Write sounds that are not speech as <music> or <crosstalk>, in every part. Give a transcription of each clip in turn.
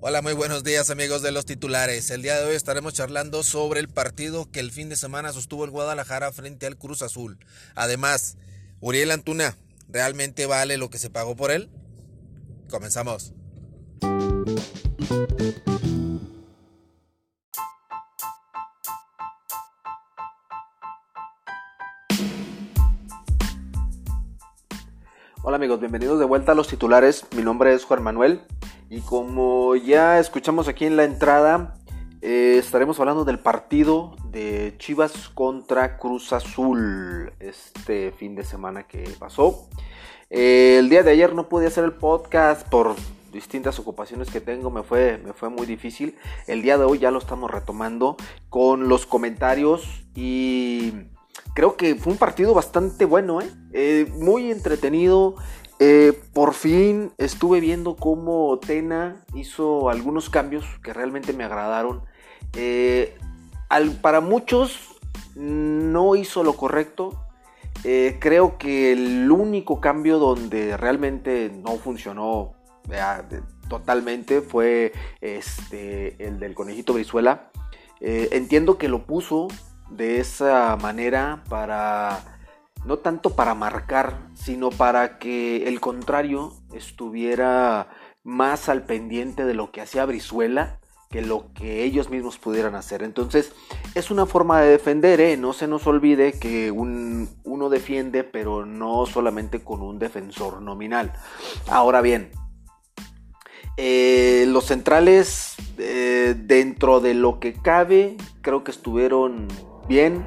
Hola, muy buenos días amigos de los titulares. El día de hoy estaremos charlando sobre el partido que el fin de semana sostuvo el Guadalajara frente al Cruz Azul. Además, Uriel Antuna, ¿realmente vale lo que se pagó por él? Comenzamos. Hola amigos, bienvenidos de vuelta a los titulares. Mi nombre es Juan Manuel y como ya escuchamos aquí en la entrada, eh, estaremos hablando del partido de Chivas contra Cruz Azul este fin de semana que pasó. Eh, el día de ayer no pude hacer el podcast por distintas ocupaciones que tengo, me fue, me fue muy difícil. El día de hoy ya lo estamos retomando con los comentarios y creo que fue un partido bastante bueno, ¿eh? Eh, muy entretenido. Eh, por fin estuve viendo cómo Tena hizo algunos cambios que realmente me agradaron. para muchos no hizo lo correcto. creo que el único cambio donde realmente no funcionó totalmente fue este, el del conejito Brizuela. entiendo que lo puso de esa manera para, no tanto para marcar, sino para que el contrario estuviera más al pendiente de lo que hacía Brizuela que lo que ellos mismos pudieran hacer. Entonces, es una forma de defender, ¿eh? no se nos olvide que uno defiende, pero no solamente con un defensor nominal. Ahora bien, eh, los centrales, eh, dentro de lo que cabe, creo que estuvieron bien,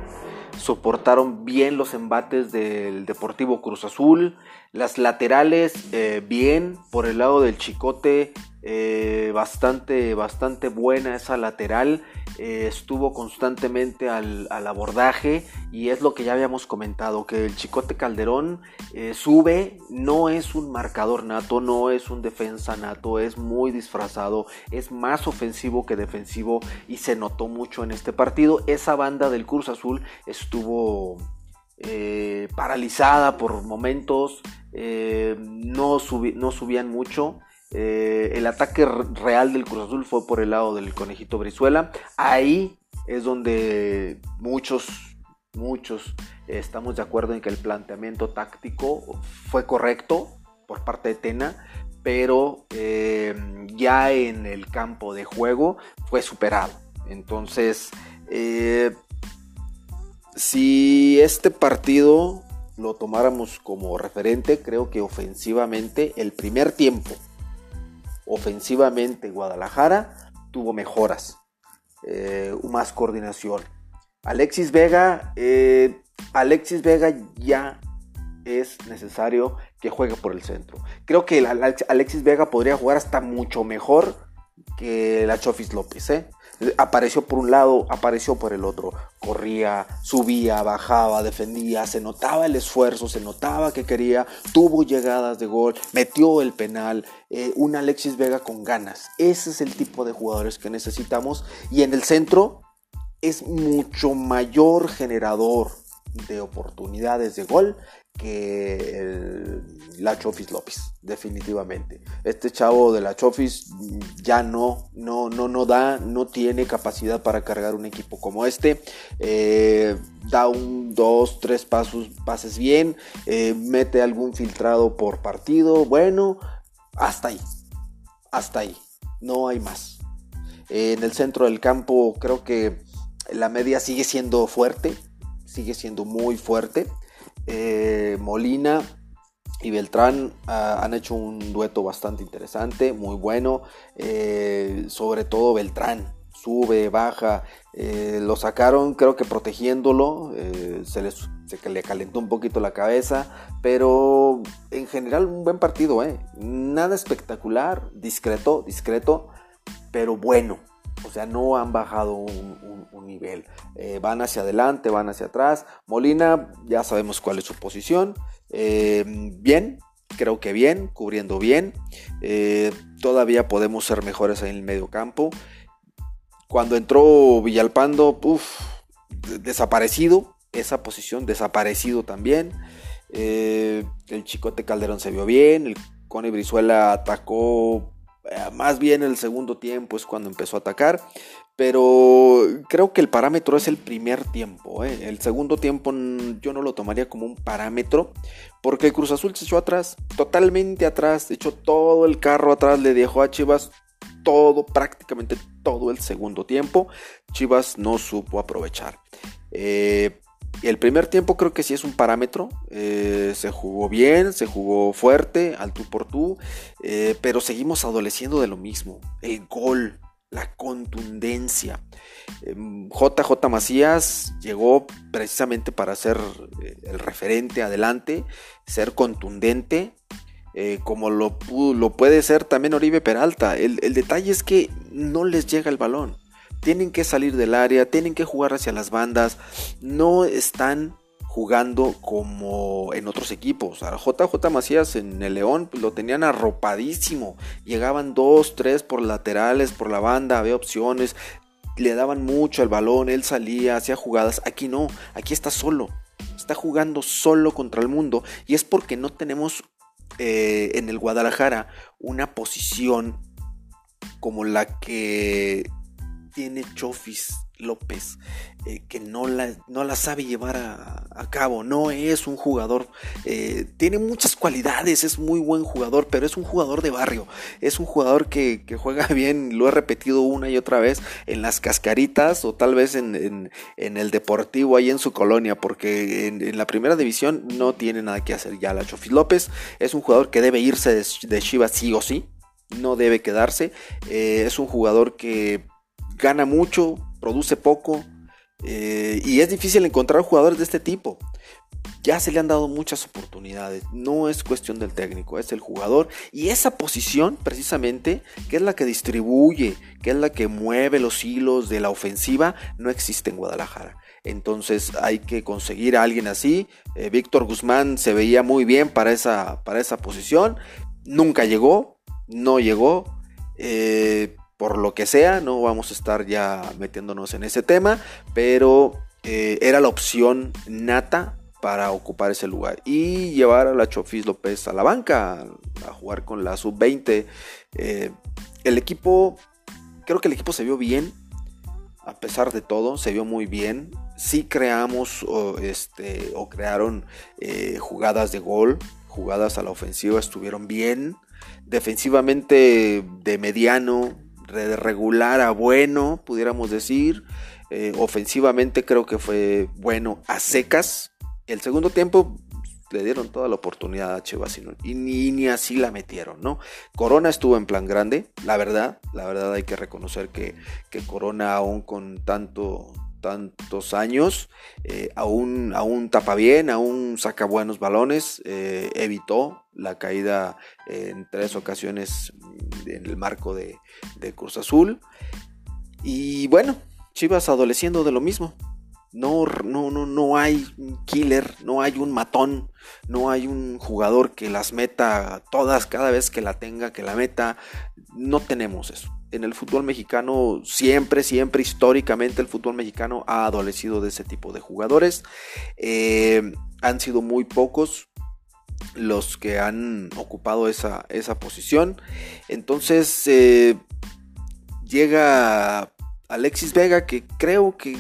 soportaron bien los embates del Deportivo Cruz Azul, las laterales eh, bien, por el lado del Chicote eh, bastante, bastante buena esa lateral, eh, estuvo constantemente al, abordaje y es lo que ya habíamos comentado, que el Chicote Calderón sube, no es un marcador nato, no es un defensa nato, es muy disfrazado, es más ofensivo que defensivo y se notó mucho en este partido. Esa banda del Cruz Azul estuvo... paralizada por momentos, no, no subían mucho, eh, el ataque real del Cruz Azul fue por el lado del conejito Brizuela. Ahí es donde muchos, muchos estamos de acuerdo en que el planteamiento táctico fue correcto por parte de Tena, pero eh, ya en el campo de juego fue superado. Entonces, eh, si este partido lo tomáramos como referente, creo que ofensivamente el primer tiempo ofensivamente Guadalajara tuvo mejoras, eh, más coordinación. Alexis Vega, eh, Alexis Vega ya es necesario que juegue por el centro. Creo que Alexis Vega podría jugar hasta mucho mejor que la Chofis López. ¿eh? Apareció por un lado, apareció por el otro. Corría, subía, bajaba, defendía, se notaba el esfuerzo, se notaba que quería, tuvo llegadas de gol, metió el penal, eh, un Alexis Vega con ganas. Ese es el tipo de jugadores que necesitamos. Y en el centro es mucho mayor generador de oportunidades de gol que el, la Chofis López, definitivamente. Este chavo de la Chofis ya no, no, no, no da, no tiene capacidad para cargar un equipo como este. Eh, da un, dos, tres pasos, pases bien, eh, mete algún filtrado por partido. Bueno, hasta ahí, hasta ahí, no hay más. en el centro del campo creo que la media sigue siendo fuerte, sigue siendo muy fuerte. Eh, Molina y Beltrán ah, han hecho un dueto bastante interesante, muy bueno. Eh, sobre todo Beltrán, sube, baja. Eh, lo sacaron, creo que protegiéndolo. se, les, se le calentó un poquito la cabeza. Pero en general, un buen partido, Nada espectacular, discreto, discreto, pero bueno. O sea, no han bajado un, nivel. Eh, van hacia adelante, van hacia atrás. Molina, ya sabemos cuál es su posición. Eh, bien, creo que bien, cubriendo bien. Eh, todavía podemos ser mejores en el medio campo. Cuando entró Villalpando, desaparecido, esa posición desaparecido también. El Chicote Calderón se vio bien, el Cone Brizuela atacó más bien el segundo tiempo es cuando empezó a atacar, pero creo que el parámetro es el primer tiempo. ¿eh? El segundo tiempo yo no lo tomaría como un parámetro, porque el Cruz Azul se echó atrás, totalmente atrás, echó todo el carro atrás, le dejó a Chivas todo, prácticamente todo el segundo tiempo. Chivas no supo aprovechar. Eh, el primer tiempo creo que sí es un parámetro. Eh, se jugó bien, se jugó fuerte, al tú por tú, eh, pero seguimos adoleciendo de lo mismo. El gol, la contundencia. JJ em, Macías llegó precisamente para ser eh, el referente adelante, ser contundente, como lo, puede ser también Oribe Peralta. el detalle es que no les llega el balón tienen que salir del área, tienen que jugar hacia las bandas, no están jugando como en otros equipos. A JJ Macías en el León pues, lo tenían arropadísimo, llegaban dos, tres por laterales, por la banda, había opciones, le daban mucho al balón, él salía, hacía jugadas, aquí no, aquí está solo, está jugando solo contra el mundo. Y es porque no tenemos eh, en el Guadalajara una posición como la que tiene Chofis López, eh, que no la, no la, sabe llevar a, cabo, no es un jugador, eh, tiene muchas cualidades, es muy buen jugador, pero es un jugador de barrio, es un jugador que, juega <laughs> bien, lo he repetido una y otra vez en las cascaritas o tal vez en, el deportivo ahí en su colonia, porque en, la primera división no tiene nada que hacer ya la Chofis López, es un jugador que debe irse de, de Chivas sí o sí, no debe quedarse, eh, es un jugador que gana mucho, produce poco eh, y es difícil encontrar jugadores de este tipo. Ya se le han dado muchas oportunidades, no es cuestión del técnico, es el jugador y esa posición precisamente, que es la que distribuye, que es la que mueve los hilos de la ofensiva, no existe en Guadalajara. Entonces hay que conseguir a alguien así. Eh, Víctor Guzmán se veía muy bien para esa, para esa posición, nunca llegó, no llegó. Eh, por lo que sea, no vamos a estar ya metiéndonos en ese tema, pero eh, era la opción nata para ocupar ese lugar y llevar a la Chofis López a la banca a jugar con la sub-20. Eh, el equipo, creo que el equipo se vio bien, a pesar de todo, se vio muy bien. Sí creamos o, este, o crearon eh, jugadas de gol, jugadas a la ofensiva estuvieron bien. Defensivamente de mediano, de regular a bueno, pudiéramos decir. Eh, ofensivamente creo que fue bueno a secas. El segundo tiempo le dieron toda la oportunidad a Chivas y, ni, ni, así la metieron, ¿no? Corona estuvo en plan grande, la verdad, la verdad hay que reconocer que, que Corona aún con tanto tantos años, eh, aún, aún tapa bien, aún saca buenos balones, eh, evitó la caída en tres ocasiones en el marco de, de Cruz Azul. Y bueno, Chivas adoleciendo de lo mismo. No, no, no, no hay un killer, no hay un matón, no hay un jugador que las meta todas cada vez que la tenga, que la meta. No tenemos eso en el fútbol mexicano siempre, siempre históricamente el fútbol mexicano ha adolecido de ese tipo de jugadores. Eh, han sido muy pocos los que han ocupado esa, esa posición. Entonces eh, llega Alexis Vega que creo que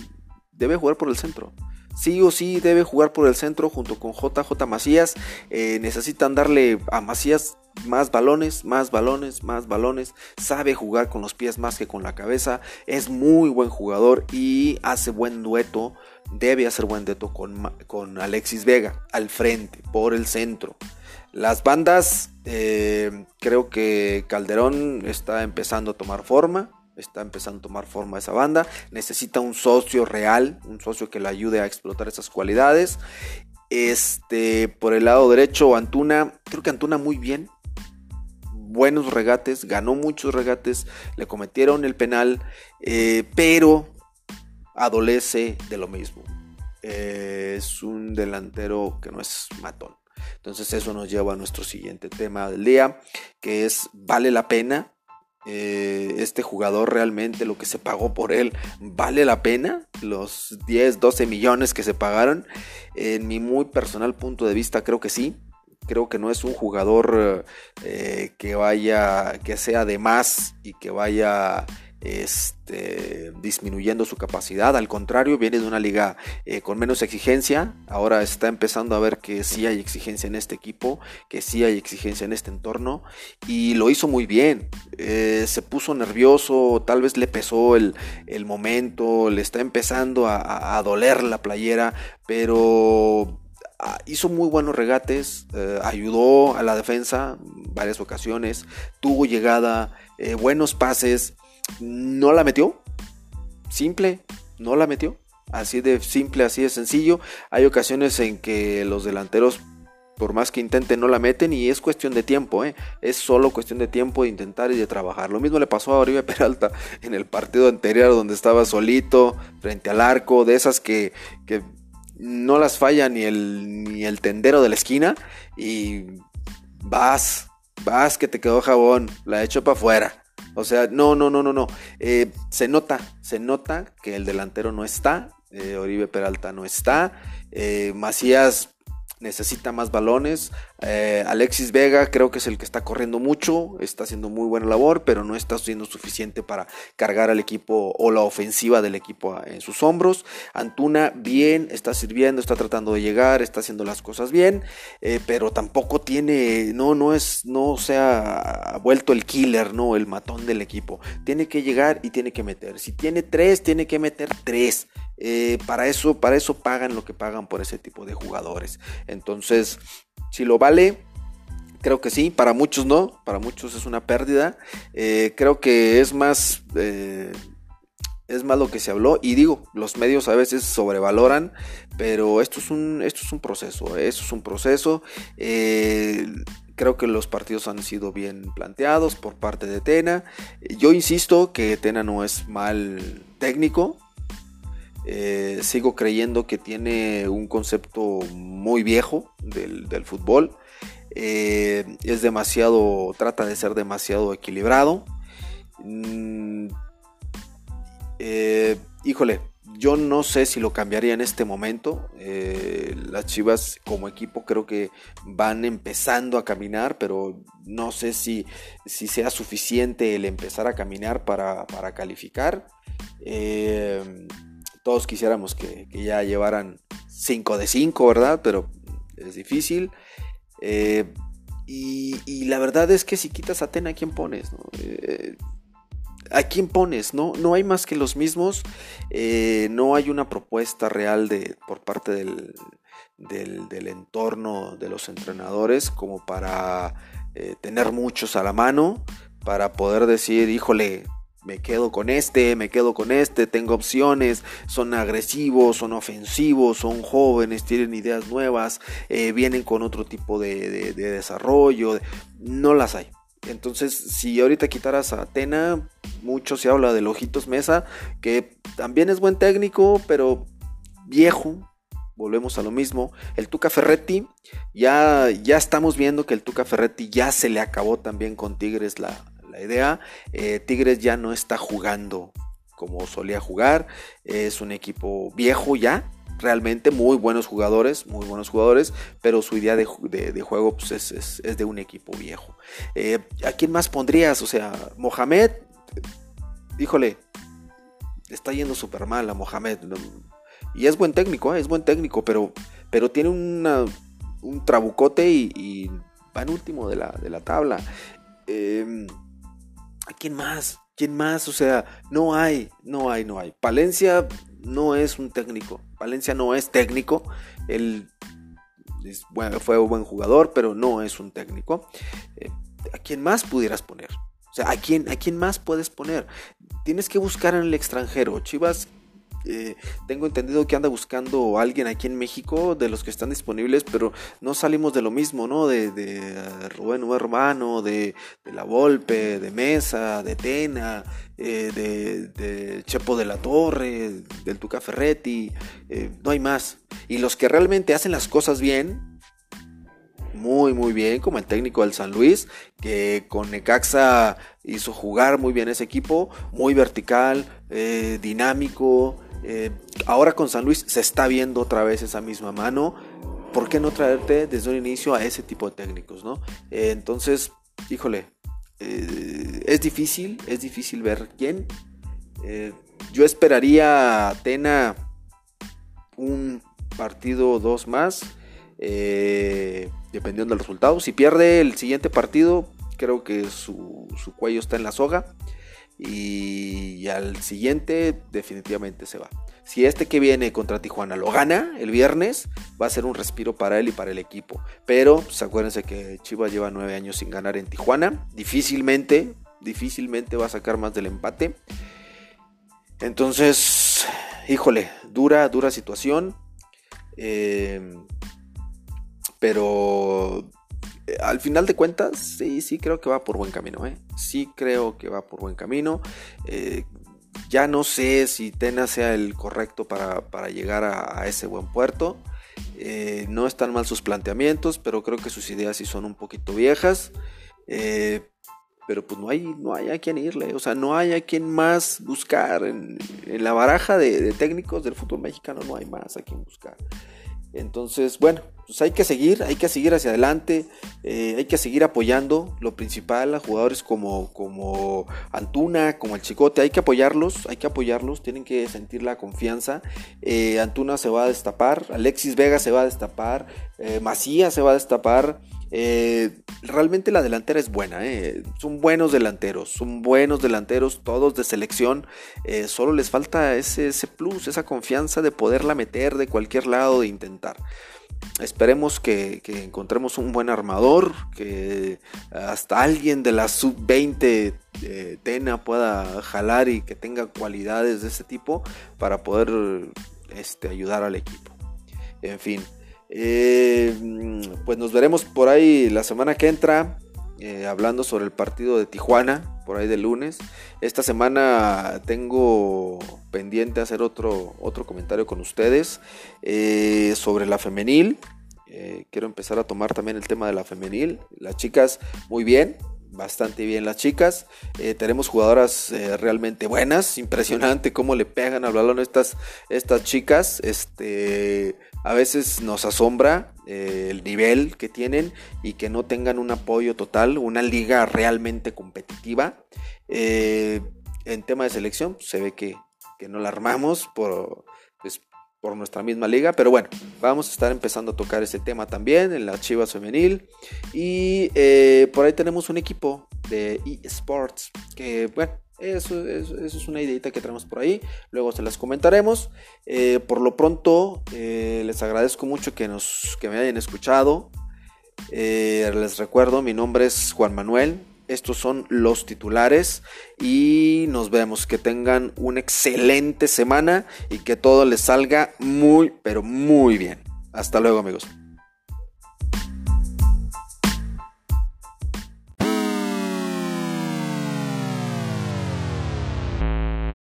debe jugar por el centro sí o sí debe jugar por el centro junto con JJ Macías. Eh, necesitan darle a Macías más balones, más balones, más balones. Sabe jugar con los pies más que con la cabeza. Es muy buen jugador y hace buen dueto. Debe hacer buen dueto con, con Alexis Vega al frente, por el centro. Las bandas, eh, creo que Calderón está empezando a tomar forma está empezando a tomar forma esa banda. Necesita un socio real, un socio que le ayude a explotar esas cualidades. Este, por el lado derecho, Antuna, creo que Antuna muy bien. Buenos regates, ganó muchos regates, le cometieron el penal, eh, pero adolece de lo mismo. Es un delantero que no es matón. Entonces eso nos lleva a nuestro siguiente tema del día, que es, ¿vale la pena Eh, este jugador realmente lo que se pagó por él vale la pena, los 10, 12 millones que se pagaron. En mi muy personal punto de vista creo que sí. Creo que no es un jugador eh, que vaya, que sea de más y que vaya este, disminuyendo su capacidad. Al contrario, viene de una liga eh, con menos exigencia. Ahora está empezando a ver que sí hay exigencia en este equipo, que sí hay exigencia en este entorno. Y lo hizo muy bien. Eh, se puso nervioso, tal vez le pesó el, momento, le está empezando a, doler la playera, pero ah, hizo muy buenos regates, eh, ayudó a la defensa varias ocasiones, tuvo llegada, buenos pases no la metió. Simple, no la metió. Así de simple, así de sencillo. Hay ocasiones en que los delanteros, por más que intenten, no la meten y es cuestión de tiempo. ¿eh? Es solo cuestión de tiempo de intentar y de trabajar. Lo mismo le pasó a Oribe Peralta <laughs> en el partido anterior donde estaba solito frente al arco, de esas que, que no las falla ni el, ni el tendero de la esquina y vas, vas que te quedó jabón, la hecho para afuera. O sea, no, no, no, no, no. Eh, se nota, se nota que el delantero no está. Eh, Oribe Peralta no está. Eh, Macías necesita más balones. Eh, Alexis Vega creo que es el que está corriendo mucho, está haciendo muy buena labor, pero no está siendo suficiente para cargar al equipo o la ofensiva del equipo en sus hombros. Antuna bien, está sirviendo, está tratando de llegar, está haciendo las cosas bien, eh, pero tampoco tiene, no, no es, no se ha vuelto el killer, no, el matón del equipo. Tiene que llegar y tiene que meter. Si tiene tres, tiene que meter tres. Eh, para eso, para eso pagan lo que pagan por ese tipo de jugadores. Entonces, si lo vale, creo que sí. Para muchos no. Para muchos es una pérdida. Eh, creo que es más. Eh, es más lo que se habló y digo, los medios a veces sobrevaloran, pero esto es un, esto es un proceso, esto es un proceso. creo que los partidos han sido bien planteados por parte de Tena. Yo insisto que Tena no es mal técnico, eh, sigo creyendo que tiene un concepto muy viejo del, fútbol. Eh, es demasiado, trata de ser demasiado equilibrado. Mm, eh, híjole, yo no sé si lo cambiaría en este momento. las Chivas como equipo creo que van empezando a caminar, pero no sé si, si sea suficiente el empezar a caminar para, para calificar todos quisiéramos que, ya llevaran 5 de 5, ¿verdad? Pero es difícil. Eh, y, la verdad es que si quitas a Atena, ¿a quién pones? Eh, ¿A quién pones? No, no hay más que los mismos. Eh, no hay una propuesta real de, por parte del, del, entorno de los entrenadores como para tener muchos a la mano, para poder decir, híjole, me quedo con este, me quedo con este, tengo opciones, son agresivos, son ofensivos, son jóvenes, tienen ideas nuevas, eh, vienen con otro tipo de, desarrollo, no las hay. Entonces, si ahorita quitaras a Atena, mucho se habla de Ojitos Mesa, que también es buen técnico, pero viejo, volvemos a lo mismo. El Tuca Ferretti, ya, ya estamos viendo que el Tuca Ferretti ya se le acabó también con Tigres la, idea. Eh, Tigres ya no está jugando como solía jugar. Es un equipo viejo ya. Realmente muy buenos jugadores, muy buenos jugadores, pero su idea de, juego pues, es, de un equipo viejo. Eh, ¿A quién más pondrías? O sea, Mohamed, híjole, está yendo súper mal a Mohamed. Y es buen técnico, ¿eh? es buen técnico, pero, pero tiene un trabucote y, en último de la, de la tabla. Eh, quién más? ¿Quién más? O sea, no hay, no hay, no hay. Palencia no es un técnico. Palencia no es técnico. Él fue un buen jugador, pero no es un técnico. Eh, ¿A quién más pudieras poner? O sea, ¿a quién, ¿a quién más puedes poner? Tienes que buscar en el extranjero. Chivas eh, tengo entendido que anda buscando alguien aquí en México de los que están disponibles, pero no salimos de lo mismo, ¿no? De, de Rubén Hermano, de, La Volpe, de Mesa, de Tena, eh, de, Chepo de la Torre, del Tuca Ferretti, eh, no hay más. Y los que realmente hacen las cosas bien, muy muy bien, como el técnico del San Luis, que con Necaxa hizo jugar muy bien ese equipo, muy vertical, eh, dinámico. Eh, ahora con San Luis se está viendo otra vez esa misma mano. ¿Por qué no traerte desde un inicio a ese tipo de técnicos? Eh, entonces, híjole, es difícil, es difícil ver quién. yo esperaría a Tena un partido o dos más eh, dependiendo del resultado. Si pierde el siguiente partido, creo que su, cuello está en la soga. Y, al siguiente definitivamente se va. Si este que viene contra Tijuana lo gana el viernes, va a ser un respiro para él y para el equipo. Pero pues, acuérdense que Chivas lleva nueve años sin ganar en Tijuana. Difícilmente, difícilmente va a sacar más del empate. Entonces, híjole, dura, dura situación. Eh, pero al final de cuentas, sí, sí creo que va por buen camino. ¿eh? Sí creo que va por buen camino. Eh, ya no sé si Tena sea el correcto para, llegar a, ese buen puerto. no están mal sus planteamientos, pero creo que sus ideas sí son un poquito viejas. pero pues no hay, no hay a quien irle, o sea, no hay a quien más buscar. En, la baraja de, de técnicos del fútbol mexicano no hay más a quien buscar. Entonces, bueno, pues hay que seguir, hay que seguir hacia adelante, eh, hay que seguir apoyando lo principal a jugadores como, como Antuna, como el Chicote, hay que apoyarlos, hay que apoyarlos, tienen que sentir la confianza. Eh, Antuna se va a destapar, Alexis Vega se va a destapar, eh, Macías se va a destapar. Realmente la delantera es buena, son buenos delanteros, son buenos delanteros, todos de selección. solo les falta ese, plus, esa confianza de poderla meter de cualquier lado, de intentar. Esperemos que, encontremos un buen armador, que hasta alguien de la sub-20 eh, Tena pueda jalar y que tenga cualidades de ese tipo para poder este, ayudar al equipo. En fin, eh, pues nos veremos por ahí la semana que entra. Eh, hablando sobre el partido de Tijuana, por ahí de lunes. Esta semana tengo pendiente hacer otro, otro comentario con ustedes eh, sobre la femenil. Quiero empezar a tomar también el tema de la femenil. Las chicas, muy bien, bastante bien las chicas. tenemos jugadoras realmente buenas. Impresionante cómo le pegan al balón estas, estas chicas. Este, a veces nos asombra eh, el nivel que tienen y que no tengan un apoyo total, una liga realmente competitiva. Eh, en tema de selección, pues, se ve que, no la armamos por, pues, por nuestra misma liga, pero bueno, vamos a estar empezando a tocar ese tema también en la Chivas Femenil. Y eh, por ahí tenemos un equipo de eSports que, bueno, eso, es una ideita que tenemos por ahí. Luego se las comentaremos. Eh, por lo pronto, eh, les agradezco mucho que, nos, que me hayan escuchado. Eh, les recuerdo, mi nombre es Juan Manuel. Estos son los titulares. Y nos vemos. Que tengan una excelente semana y que todo les salga muy, pero muy bien. Hasta luego, amigos.